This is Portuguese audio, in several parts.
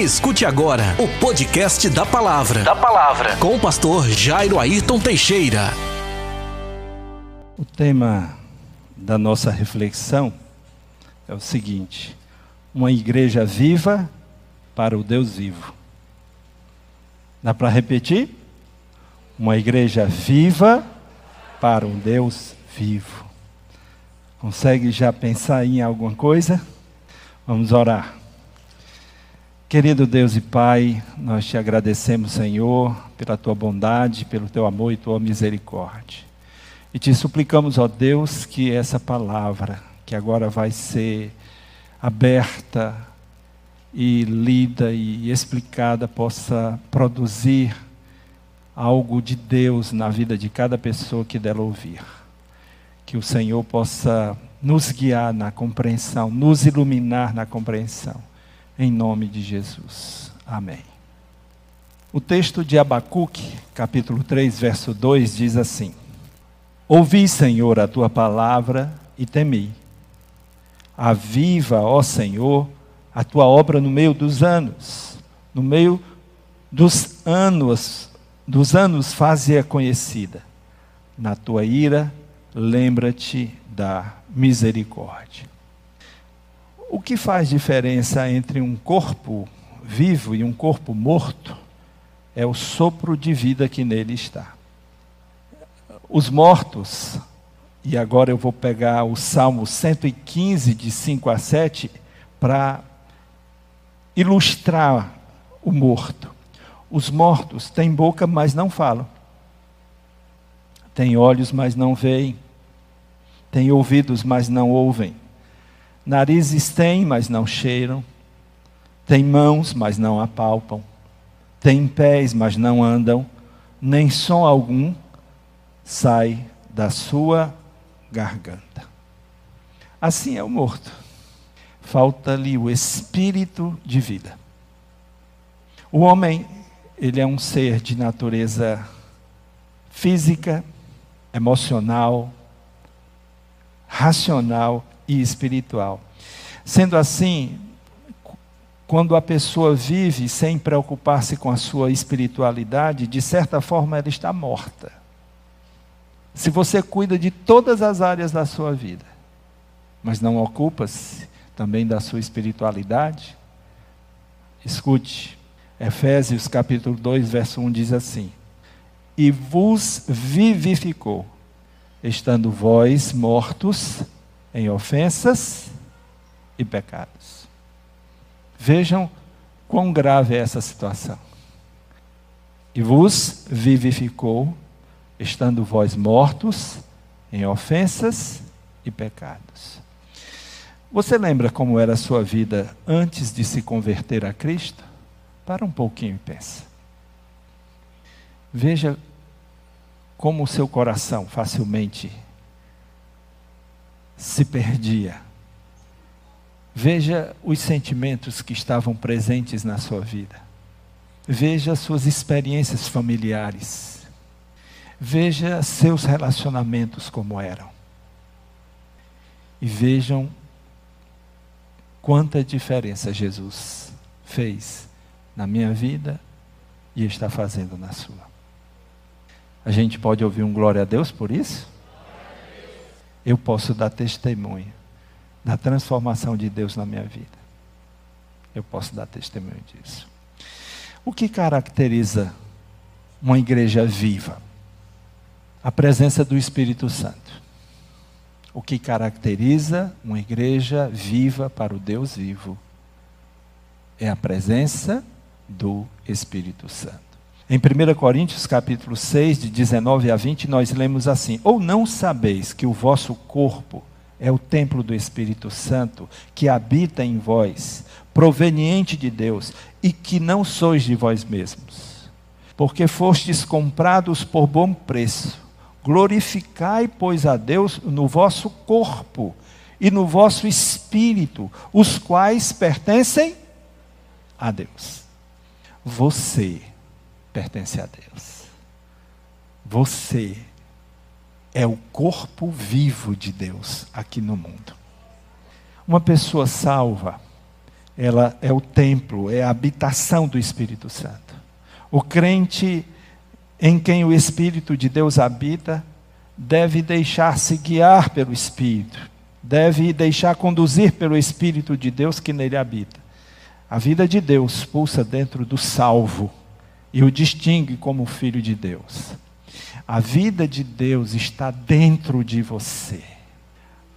Escute agora o podcast da palavra. Da palavra. Com o pastor Jairo Ayrton Teixeira. O tema da nossa reflexão é o seguinte: uma igreja viva para o Deus vivo. Dá para repetir? Uma igreja viva para um Deus vivo. Consegue já pensar em alguma coisa? Vamos orar. Querido Deus e Pai, nós te agradecemos, Senhor, pela tua bondade, pelo teu amor e tua misericórdia. E te suplicamos, ó Deus, que essa palavra, que agora vai ser aberta e lida e explicada, possa produzir algo de Deus na vida de cada pessoa que dela ouvir. Que o Senhor possa nos guiar na compreensão, nos iluminar na compreensão em nome de Jesus. Amém. O texto de Abacuque, capítulo 3, verso 2 diz assim: Ouvi, Senhor, a tua palavra e temi. Aviva, ó Senhor, a tua obra no meio dos anos. No meio dos anos, dos anos faze-a conhecida. Na tua ira, lembra-te da misericórdia. O que faz diferença entre um corpo vivo e um corpo morto é o sopro de vida que nele está. Os mortos, e agora eu vou pegar o Salmo 115, de 5 a 7, para ilustrar o morto. Os mortos têm boca, mas não falam. Têm olhos, mas não veem. Têm ouvidos, mas não ouvem Narizes têm, mas não cheiram. Têm mãos, mas não apalpam. Têm pés, mas não andam. Nem som algum sai da sua garganta. Assim é o morto. Falta-lhe o espírito de vida. O homem, ele é um ser de natureza física, emocional, racional e espiritual. Sendo assim, quando a pessoa vive sem preocupar-se com a sua espiritualidade, de certa forma ela está morta. Se você cuida de todas as áreas da sua vida, mas não ocupa-se também da sua espiritualidade, escute, Efésios capítulo 2, verso 1 diz assim: E vos vivificou, estando vós mortos em ofensas e pecados. Vejam quão grave é essa situação. E vos vivificou, estando vós mortos em ofensas e pecados. Você lembra como era a sua vida antes de se converter a Cristo? Para um pouquinho e pensa. Veja como o seu coração facilmente se perdia. Veja os sentimentos que estavam presentes na sua vida. Veja suas experiências familiares. Veja seus relacionamentos como eram. E vejam quanta diferença Jesus fez na minha vida e está fazendo na sua. A gente pode ouvir um glória a Deus por isso? Eu posso dar testemunho da transformação de Deus na minha vida. Eu posso dar testemunho disso. O que caracteriza uma igreja viva? A presença do Espírito Santo. O que caracteriza uma igreja viva para o Deus vivo é a presença do Espírito Santo. Em 1 Coríntios capítulo 6, de 19 a 20, nós lemos assim: Ou não sabeis que o vosso corpo é o templo do Espírito Santo, que habita em vós, proveniente de Deus, e que não sois de vós mesmos? Porque fostes comprados por bom preço. Glorificai, pois, a Deus no vosso corpo e no vosso espírito, os quais pertencem a Deus. Você pertence a Deus. Você é o corpo vivo de Deus aqui no mundo. Uma pessoa salva, ela é o templo, é a habitação do Espírito Santo. O crente em quem o Espírito de Deus habita deve deixar-se guiar pelo Espírito, deve deixar conduzir pelo Espírito de Deus que nele habita. A vida de Deus pulsa dentro do salvo e o distingue como filho de Deus. A vida de Deus está dentro de você.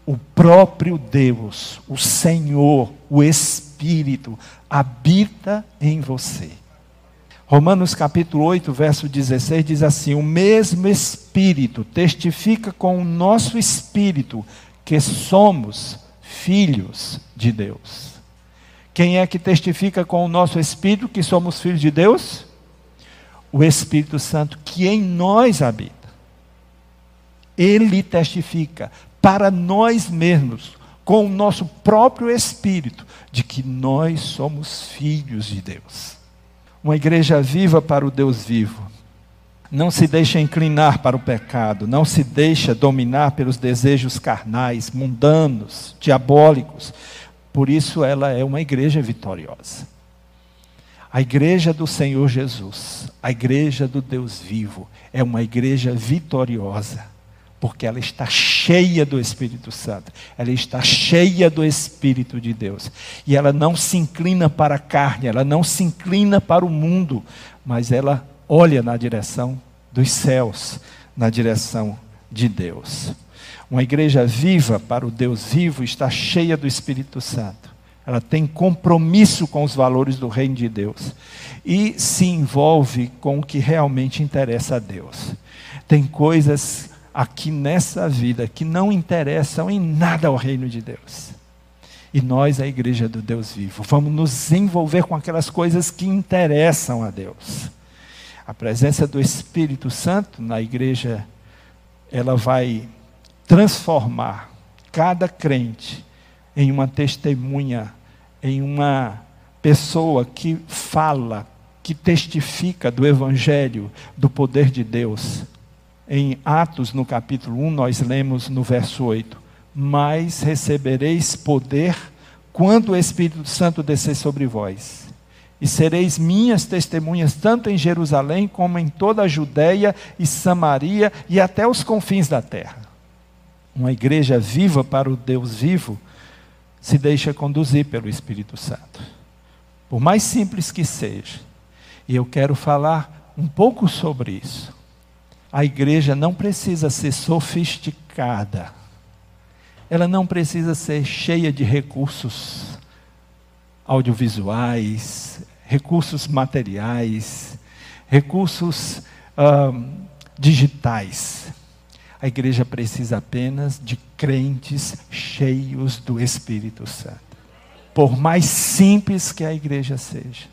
O próprio Deus, o Senhor, o Espírito, habita em você. Romanos capítulo 8, verso 16 diz assim: O mesmo Espírito testifica com o nosso espírito que somos filhos de Deus. Quem é que testifica com o nosso espírito que somos filhos de Deus? O Espírito Santo que em nós habita. Ele testifica para nós mesmos, com o nosso próprio espírito, de que nós somos filhos de Deus uma igreja viva para o Deus vivo. Não se deixa inclinar para o pecado, não se deixa dominar pelos desejos carnais, mundanos, diabólicos. Por isso ela é uma igreja vitoriosa. A igreja do Senhor Jesus, a igreja do Deus vivo, é uma igreja vitoriosa porque ela está cheia do Espírito Santo, ela está cheia do Espírito de Deus. E ela não se inclina para a carne, ela não se inclina para o mundo, mas ela olha na direção dos céus, na direção de Deus. Uma igreja viva para o Deus vivo está cheia do Espírito Santo. Ela tem compromisso com os valores do reino de Deus e se envolve com o que realmente interessa a Deus. Tem coisas aqui nessa vida que não interessam em nada ao reino de Deus. E nós, a igreja do Deus vivo, vamos nos envolver com aquelas coisas que interessam a Deus. A presença do Espírito Santo na igreja, ela vai transformar cada crente em uma testemunha, em uma pessoa que fala, que testifica do Evangelho, do poder de Deus em Atos, no capítulo 1, nós lemos no verso 8: Mas recebereis poder quando o Espírito Santo descer sobre vós. E sereis minhas testemunhas tanto em Jerusalém como em toda a Judéia e Samaria e até os confins da terra. Uma igreja viva para o Deus vivo se deixa conduzir pelo Espírito Santo. Por mais simples que seja. E eu quero falar um pouco sobre isso a igreja não precisa ser sofisticada, ela não precisa ser cheia de recursos audiovisuais, recursos materiais, recursos digitais. A igreja precisa apenas de crentes cheios do Espírito Santo. Por mais simples que a igreja seja,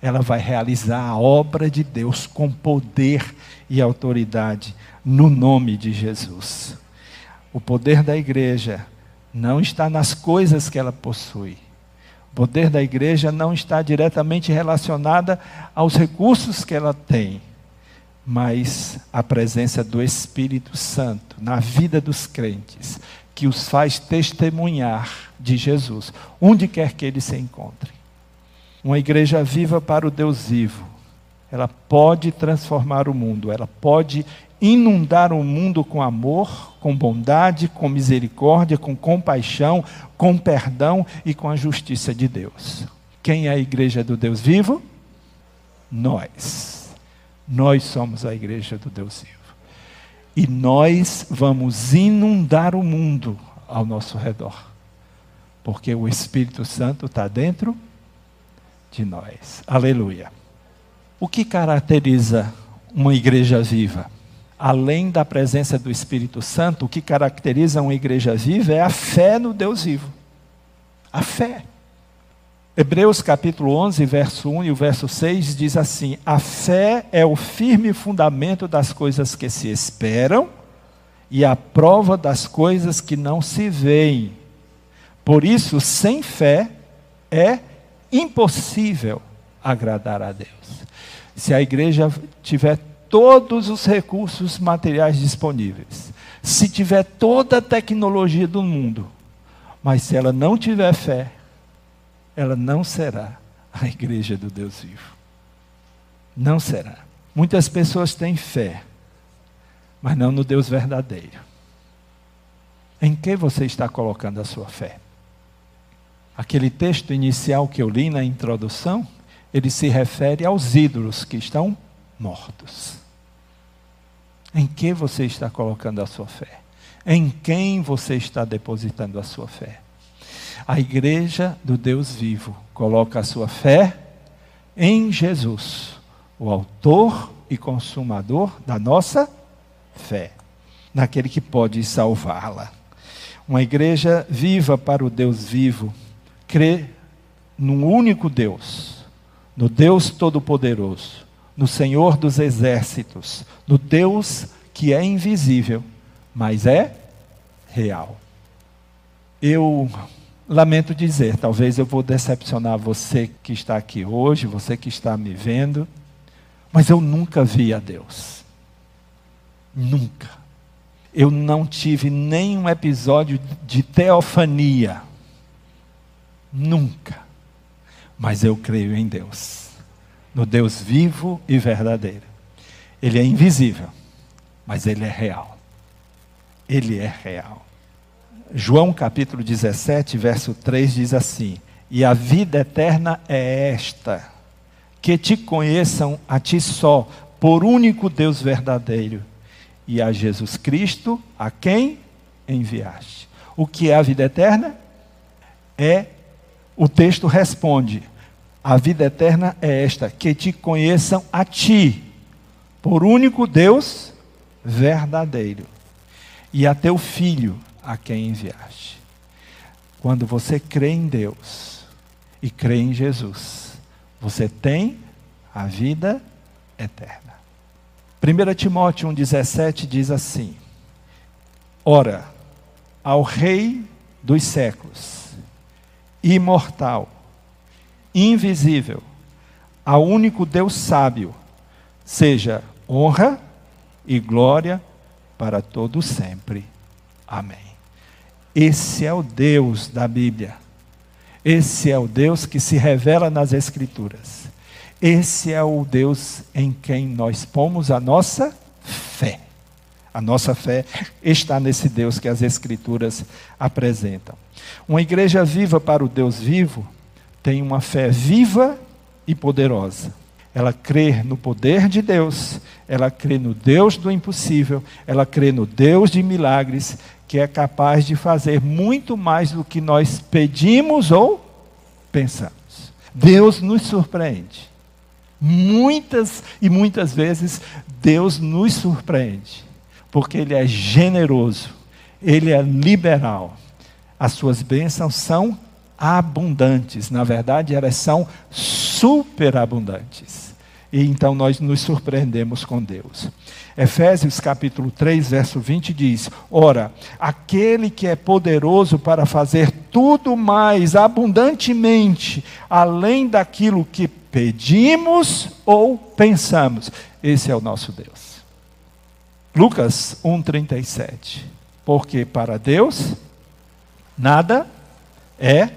ela vai realizar a obra de Deus com poder e autoridade no nome de Jesus. O poder da igreja não está nas coisas que ela possui. O poder da igreja não está diretamente relacionada aos recursos que ela tem, mas a presença do Espírito Santo na vida dos crentes, que os faz testemunhar de Jesus, onde quer que eles se encontrem uma igreja viva para o Deus vivo. Ela pode transformar o mundo, ela pode inundar o mundo com amor, com bondade, com misericórdia, com compaixão, com perdão e com a justiça de Deus. Quem é a igreja do Deus vivo? Nós. Nós somos a igreja do Deus vivo. E nós vamos inundar o mundo ao nosso redor. Porque o Espírito Santo está dentro de nós. Aleluia. O que caracteriza uma igreja viva? Além da presença do Espírito Santo, o que caracteriza uma igreja viva é a fé no Deus vivo. A fé. Hebreus capítulo 11, verso 1 e o verso 6 diz assim: A fé é o firme fundamento das coisas que se esperam e a prova das coisas que não se veem. Por isso, sem fé é impossível agradar a Deus. Se a igreja tiver todos os recursos materiais disponíveis, se tiver toda a tecnologia do mundo, mas se ela não tiver fé, ela não será a igreja do Deus vivo. Não será. Muitas pessoas têm fé, mas não no Deus verdadeiro. Em que você está colocando a sua fé? Aquele texto inicial que eu li na introdução, ele se refere aos ídolos que estão mortos. Em que você está colocando a sua fé? Em quem você está depositando a sua fé? A igreja do Deus vivo coloca a sua fé em Jesus, o autor e consumador da nossa fé, naquele que pode salvá-la. Uma igreja viva para o Deus vivo crê num único Deus, no Deus Todo-Poderoso, no Senhor dos Exércitos, no Deus que é invisível, mas é real. Eu lamento dizer, talvez eu vou decepcionar você que está aqui hoje, você que está me vendo, mas eu nunca vi a Deus. Nunca. Eu não tive nenhum episódio de teofania. Nunca. Mas eu creio em Deus, no Deus vivo e verdadeiro. Ele é invisível, mas ele é real. Ele é real. João capítulo 17, verso 3 diz assim: E a vida eterna é esta, que te conheçam a ti só, por único Deus verdadeiro, e a Jesus Cristo, a quem enviaste. O que é a vida eterna? É, o texto responde: a vida eterna é esta, que te conheçam a ti, por único Deus verdadeiro, e a teu Filho, a quem enviaste. Quando você crê em Deus e crê em Jesus, você tem a vida eterna. 1 Timóteo 1,17 diz assim: Ora, ao Rei dos séculos, imortal, invisível, ao único Deus sábio, seja honra e glória para todo sempre. Amém. Esse é o Deus da Bíblia. Esse é o Deus que se revela nas Escrituras. Esse é o Deus em quem nós pomos a nossa fé. A nossa fé está nesse Deus que as Escrituras apresentam. Uma igreja viva para o Deus vivo tem uma fé viva e poderosa. Ela crê no poder de Deus, ela crê no Deus do impossível, ela crê no Deus de milagres, que é capaz de fazer muito mais do que nós pedimos ou pensamos. Deus nos surpreende. Muitas e muitas vezes Deus nos surpreende, porque Ele é generoso, Ele é liberal. As suas bênçãos são abundantes, na verdade, elas são superabundantes. E então nós nos surpreendemos com Deus. Efésios capítulo 3, verso 20 diz: Ora, aquele que é poderoso para fazer tudo mais abundantemente, além daquilo que pedimos ou pensamos. Esse é o nosso Deus. Lucas 1,37. Porque para Deus nada é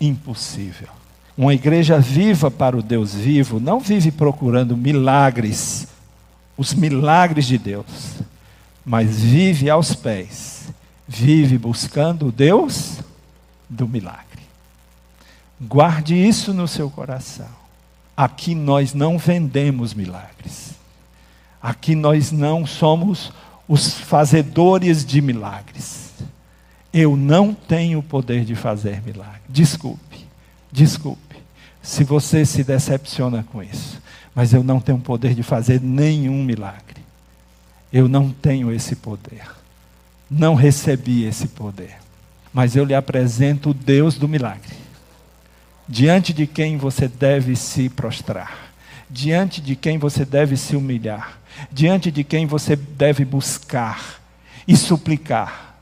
impossível. Uma igreja viva para o Deus vivo não vive procurando milagres, os milagres de Deus, mas vive aos pés, vive buscando o Deus do milagre. Guarde isso no seu coração. Aqui nós não vendemos milagres. Aqui nós não somos os fazedores de milagres. Eu não tenho o poder de fazer milagre. Desculpe, desculpe se você se decepciona com isso. Mas eu não tenho poder de fazer nenhum milagre. Eu não tenho esse poder. Não recebi esse poder. Mas eu lhe apresento o Deus do milagre. Diante de quem você deve se prostrar. Diante de quem você deve se humilhar. Diante de quem você deve buscar e suplicar.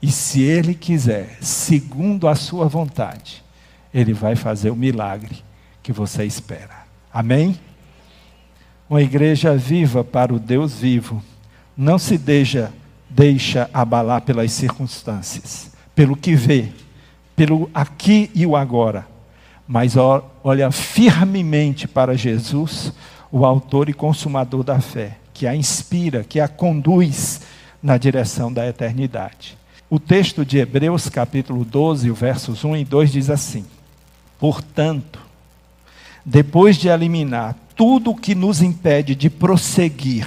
E se Ele quiser, segundo a sua vontade, ele vai fazer o milagre que você espera. Amém? Uma igreja viva para o Deus vivo não se deixa, deixa abalar pelas circunstâncias, pelo que vê, pelo aqui e o agora, mas olha firmemente para Jesus, o autor e consumador da fé, que a inspira, que a conduz na direção da eternidade. O texto de Hebreus, capítulo 12, versos 1 e 2 diz assim: Portanto, depois de eliminar tudo o que nos impede de prosseguir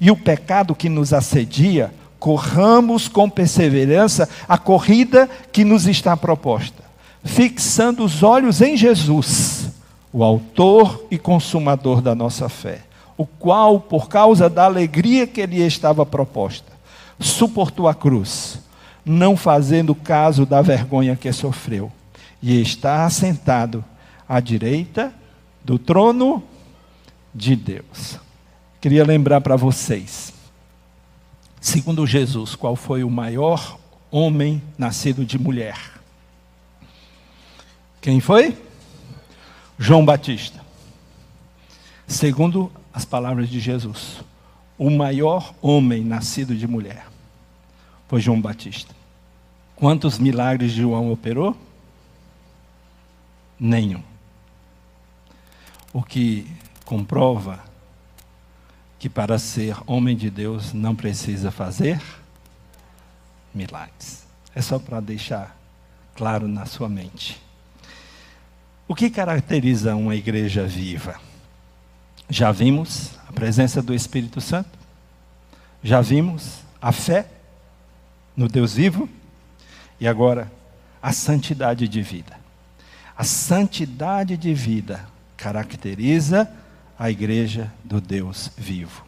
e o pecado que nos assedia, corramos com perseverança a corrida que nos está proposta, fixando os olhos em Jesus, o Autor e Consumador da nossa fé, o qual, por causa da alegria que lhe estava proposta, suportou a cruz, não fazendo caso da vergonha que sofreu, e está assentado à direita do trono de Deus. Queria lembrar para vocês, segundo Jesus, qual foi o maior homem nascido de mulher? Quem foi? João Batista. Segundo as palavras de Jesus, o maior homem nascido de mulher foi João Batista. Quantos milagres João operou? Nenhum. O que comprova que para ser homem de Deus não precisa fazer milagres. É só para deixar claro na sua mente. O que caracteriza uma igreja viva? Já vimos a presença do Espírito Santo? Já vimos a fé no Deus vivo? E agora, a santidade de vida. A santidade de vida caracteriza a igreja do Deus vivo.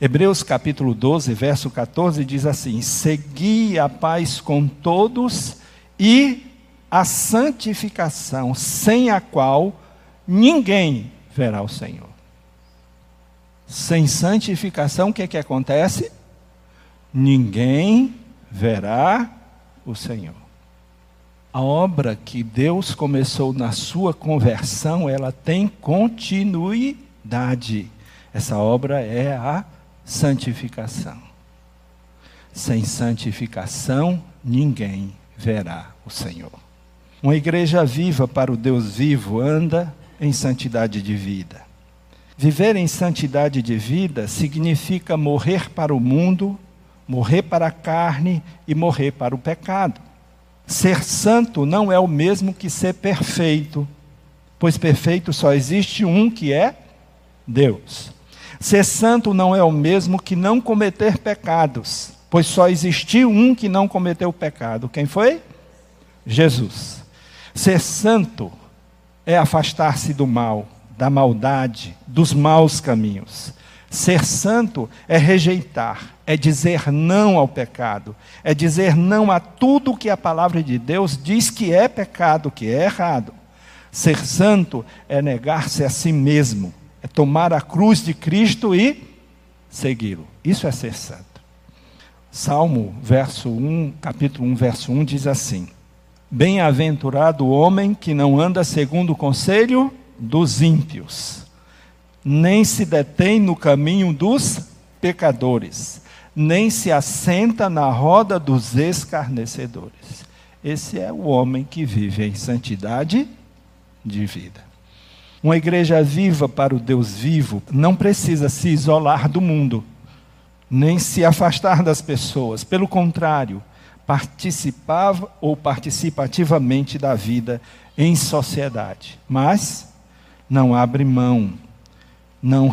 Hebreus capítulo 12, verso 14 diz assim: Segui a paz com todos e a santificação, sem a qual ninguém verá o Senhor. Sem santificação, o que, é que acontece? Ninguém verá o Senhor. A obra que Deus começou na sua conversão, ela tem continuidade. Essa obra é a santificação. Sem santificação, ninguém verá o Senhor. Uma igreja viva para o Deus vivo anda em santidade de vida. Viver em santidade de vida significa morrer para o mundo, morrer para a carne e morrer para o pecado. Ser santo não é o mesmo que ser perfeito, pois perfeito só existe um que é Deus. Ser santo não é o mesmo que não cometer pecados, pois só existiu um que não cometeu pecado. Quem foi? Jesus. Ser santo é afastar-se do mal, da maldade, dos maus caminhos. Ser santo é rejeitar, é dizer não ao pecado, é dizer não a tudo que a palavra de Deus diz que é pecado, que é errado. Ser santo é negar-se a si mesmo, é tomar a cruz de Cristo e segui-lo. Isso é ser santo. Salmo, verso 1, capítulo 1, verso 1 diz assim: Bem-aventurado o homem que não anda segundo o conselho dos ímpios, nem se detém no caminho dos pecadores, nem se assenta na roda dos escarnecedores. Esse é o homem que vive em santidade de vida. Uma igreja viva para o Deus vivo não precisa se isolar do mundo, nem se afastar das pessoas. Pelo contrário, participava ou participa ativamente da vida em sociedade. Mas não abre mão, não,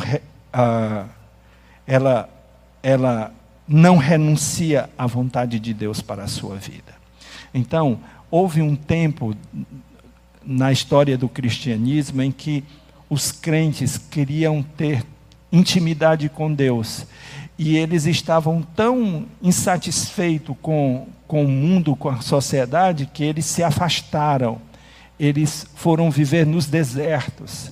ela, ela não renuncia à vontade de Deus para a sua vida. Então, houve um tempo na história do cristianismo em que os crentes queriam ter intimidade com Deus e eles estavam tão insatisfeitos com, com o mundo, com a sociedade, que eles se afastaram. Eles foram viver nos desertos.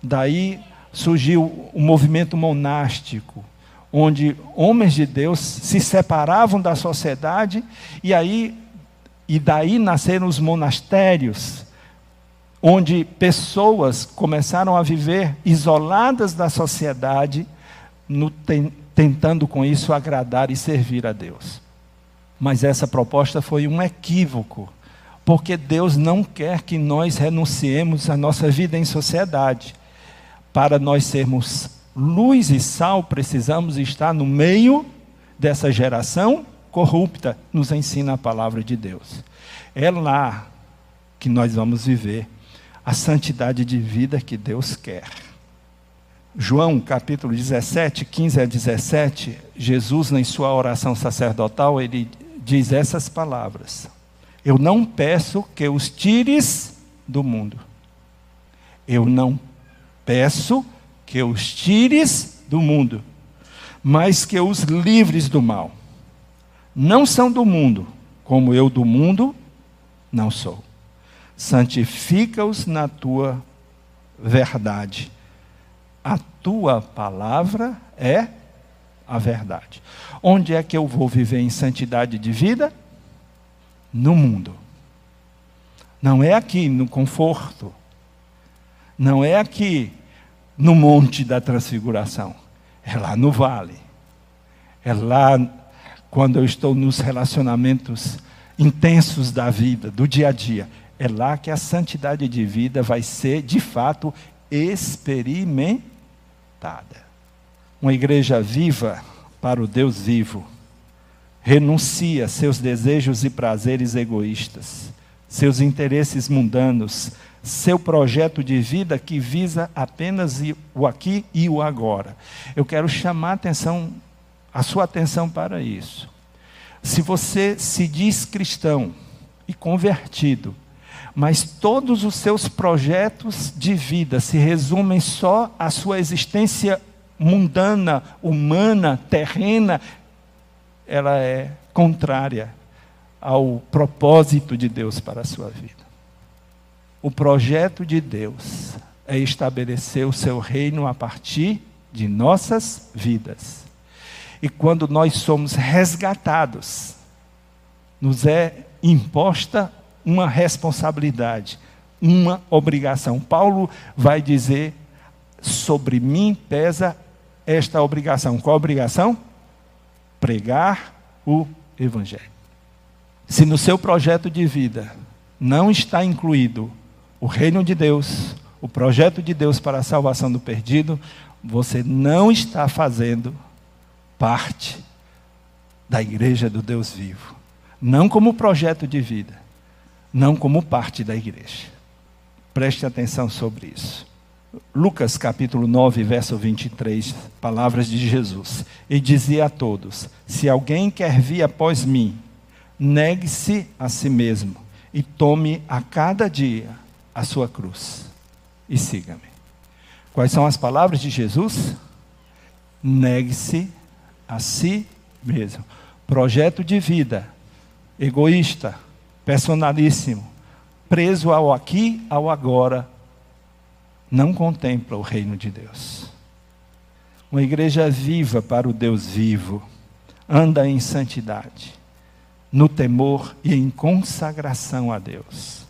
Daí surgiu o movimento monástico, onde homens de Deus se separavam da sociedade e aí e daí nasceram os monastérios, onde pessoas começaram a viver isoladas da sociedade, no, tentando com isso agradar e servir a Deus. Mas essa proposta foi um equívoco, Porque Deus não quer que nós renunciemos à nossa vida em sociedade. Para nós sermos luz e sal, precisamos estar no meio dessa geração corrupta, nos ensina a palavra de Deus. É lá que nós vamos viver a santidade de vida que Deus quer. João capítulo 17, 15 a 17, Jesus, em sua oração sacerdotal, ele diz essas palavras: Eu não peço que os tires do mundo. Eu não peço que os tires do mundo, mas que os livres do mal. Não são do mundo, como eu do mundo não sou. Santifica-os na tua verdade a tua palavra é a verdade. Onde é que eu vou viver em santidade de vida? No mundo. Não é aqui no conforto. Não é aqui no monte da transfiguração. É lá no vale. É lá quando eu estou nos relacionamentos intensos da vida, do dia a dia. É lá que a santidade de vida vai ser, de fato, experimentada uma igreja viva para o Deus vivo renuncia seus desejos e prazeres egoístas, seus interesses mundanos, seu projeto de vida que visa apenas o aqui e o agora. Eu quero chamar a atenção, a sua atenção para isso. Se você se diz cristão e convertido, mas todos os seus projetos de vida se resumem só à sua existência mundana, humana, terrena, ela é contrária ao propósito de Deus para a sua vida. O projeto de Deus é estabelecer o seu reino a partir de nossas vidas. E quando nós somos resgatados, nos é imposta uma responsabilidade, uma obrigação. Paulo vai dizer: sobre mim pesa esta obrigação. Qual obrigação? Pregar o Evangelho. Se no seu projeto de vida não está incluído o reino de Deus, o projeto de Deus para a salvação do perdido, você não está fazendo parte da igreja do Deus vivo. Não como projeto de vida, não como parte da igreja. Preste atenção sobre isso. Lucas capítulo 9, verso 23, palavras de Jesus. E dizia a todos: Se alguém quer vir após mim, negue-se a si mesmo e tome a cada dia a sua cruz e siga-me. Quais são as palavras de Jesus? Negue-se a si mesmo. Projeto de vida egoísta, personalíssimo, preso ao aqui, ao agora, não contempla o reino de Deus. Uma igreja viva para o Deus vivo, anda em santidade, no temor e em consagração a Deus.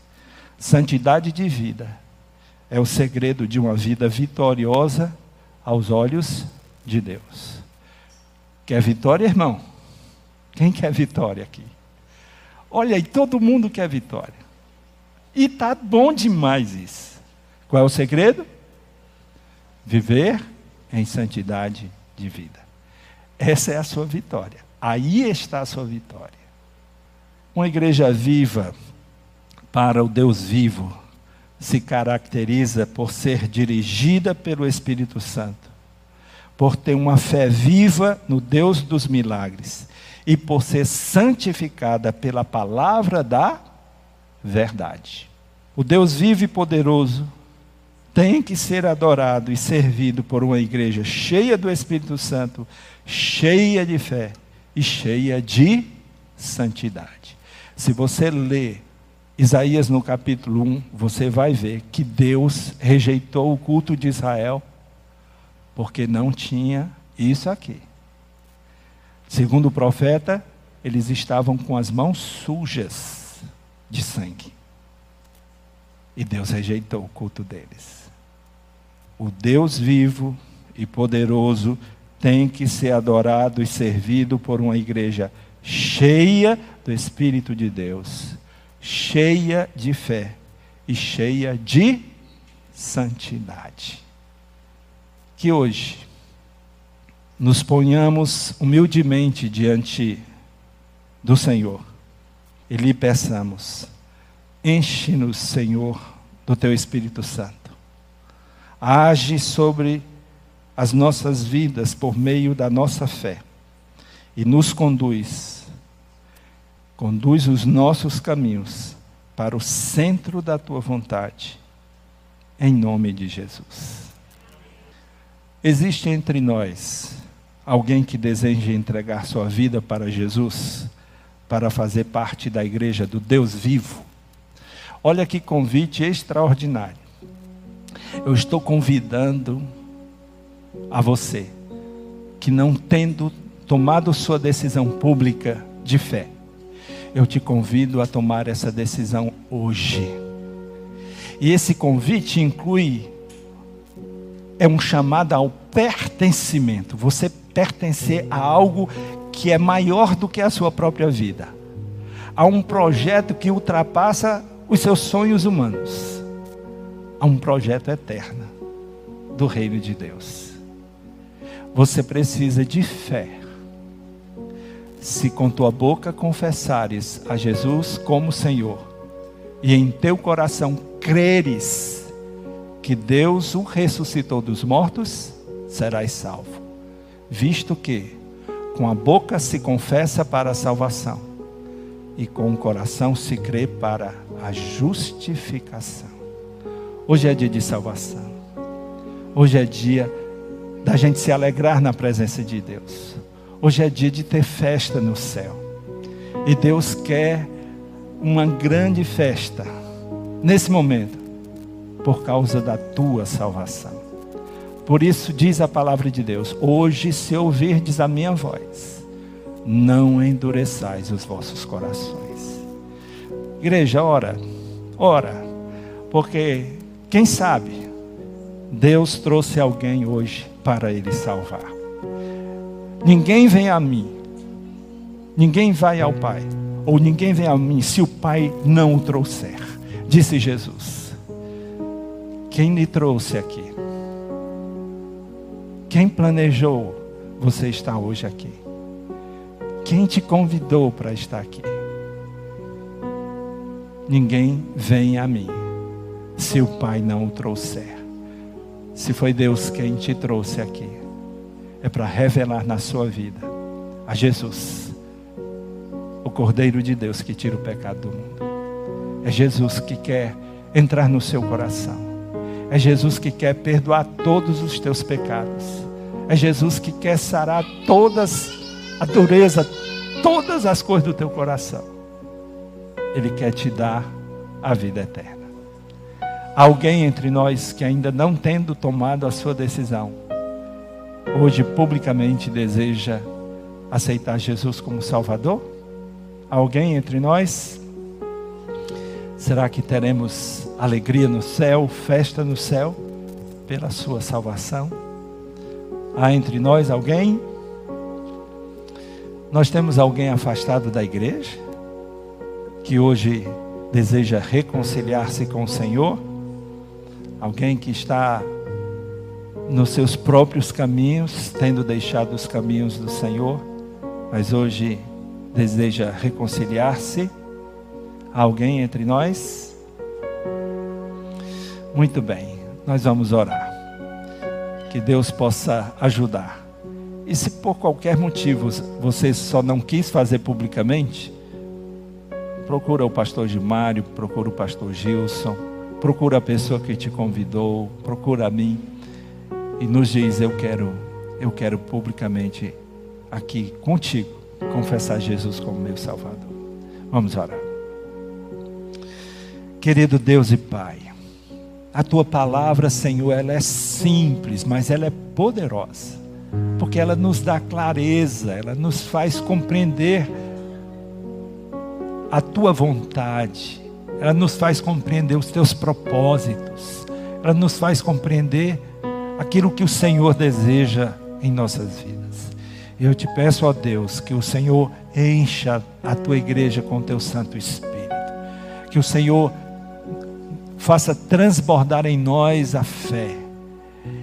Santidade de vida é o segredo de uma vida vitoriosa aos olhos de Deus. Quer vitória, irmão? Quem quer vitória aqui? Olha aí, todo mundo quer vitória. E tá bom demais isso. Qual é o segredo? Viver em santidade de vida. Essa é a sua vitória. Aí está a sua vitória. Uma igreja viva para o Deus vivo se caracteriza por ser dirigida pelo Espírito Santo, por ter uma fé viva no Deus dos milagres e por ser santificada pela palavra da verdade. O Deus vivo e poderoso tem que ser adorado e servido por uma igreja cheia do Espírito Santo, cheia de fé e cheia de santidade. Se você ler Isaías no capítulo 1, você vai ver que Deus rejeitou o culto de Israel porque não tinha isso aqui. Segundo o profeta, eles estavam com as mãos sujas de sangue. E Deus rejeitou o culto deles. O Deus vivo e poderoso tem que ser adorado e servido por uma igreja cheia do Espírito de Deus, cheia de fé e cheia de santidade. Que hoje nos ponhamos humildemente diante do Senhor e lhe peçamos: enche-nos, Senhor, do teu Espírito Santo. Age sobre as nossas vidas por meio da nossa fé e nos conduz, conduz os nossos caminhos para o centro da tua vontade, em nome de Jesus. Existe entre nós alguém que deseja entregar sua vida para Jesus, para fazer parte da igreja do Deus vivo? Olha que convite extraordinário. Eu estou convidando a você que não tendo tomado sua decisão pública de fé, eu te convido a tomar essa decisão hoje. E esse convite inclui é um chamado ao pertencimento. Você pertencer a algo que é maior do que a sua própria vida. A um projeto que ultrapassa os seus sonhos humanos. A um projeto eterno do reino de Deus. Você precisa de fé. Se com tua boca confessares a Jesus como Senhor e em teu coração creres que Deus o ressuscitou dos mortos, serás salvo visto que com a boca se confessa para a salvação e com o coração se crê para a justificação. Hoje é dia de salvação. Hoje é dia da gente se alegrar na presença de Deus. Hoje é dia de ter festa no céu. E Deus quer uma grande festa nesse momento por causa da tua salvação. Por isso diz a palavra de Deus: Hoje, se ouvirdes a minha voz, não endureçais os vossos corações. Igreja, ora, ora, porque quem sabe Deus trouxe alguém hoje para ele salvar. Ninguém vem a mim, ninguém vai ao Pai, ou ninguém vem a mim se o Pai não o trouxer, disse Jesus. Quem lhe trouxe aqui? Quem planejou você estar hoje aqui? Quem te convidou para estar aqui? Ninguém vem a mim se o Pai não o trouxer. Se foi Deus quem te trouxe aqui, é para revelar na sua vida a Jesus, o Cordeiro de Deus que tira o pecado do mundo. É Jesus que quer entrar no seu coração. É Jesus que quer perdoar todos os teus pecados. É Jesus que quer sarar todas a dureza, todas as coisas do teu coração. Ele quer te dar a vida eterna. Alguém entre nós que ainda não tendo tomado a sua decisão, hoje publicamente deseja aceitar Jesus como Salvador? Alguém entre nós? Será que teremos alegria no céu, festa no céu, pela sua salvação? Há entre nós alguém? Nós temos alguém afastado da igreja, que hoje deseja reconciliar-se com o Senhor? Alguém que está nos seus próprios caminhos, tendo deixado os caminhos do Senhor, mas hoje deseja reconciliar-se? alguém entre nós? Muito bem, nós vamos orar. Que Deus possa ajudar. E se por qualquer motivo você só não quis fazer publicamente, procura o pastor Gimário, procura o pastor Gilson, procura a pessoa que te convidou, procura a mim e nos diz eu quero, eu quero publicamente aqui contigo confessar Jesus como meu Salvador. Vamos orar. Querido Deus e Pai, a tua palavra, Senhor, ela é simples, mas ela é poderosa, porque ela nos dá clareza, ela nos faz compreender a tua vontade, ela nos faz compreender os teus propósitos, ela nos faz compreender aquilo que o Senhor deseja em nossas vidas. Eu te peço, ó Deus, que o Senhor encha a tua igreja com teu Santo Espírito Que o Senhor faça transbordar em nós a fé.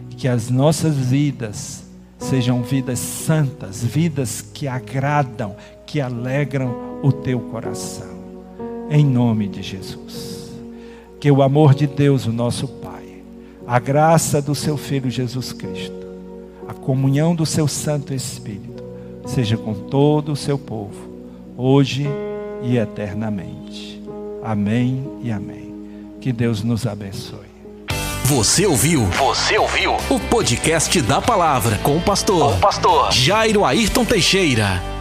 Que as nossas vidas sejam vidas santas, vidas que agradam, que alegram o teu coração. Em nome de Jesus. Que o amor de Deus, o nosso a graça do seu Filho Jesus Cristo, a comunhão do seu Santo Espírito, seja com todo o seu povo, hoje e eternamente. Amém e amém. Que Deus nos abençoe. Você ouviu? Você ouviu? O podcast da palavra com o pastor, com o pastor Jairo Ayrton Teixeira.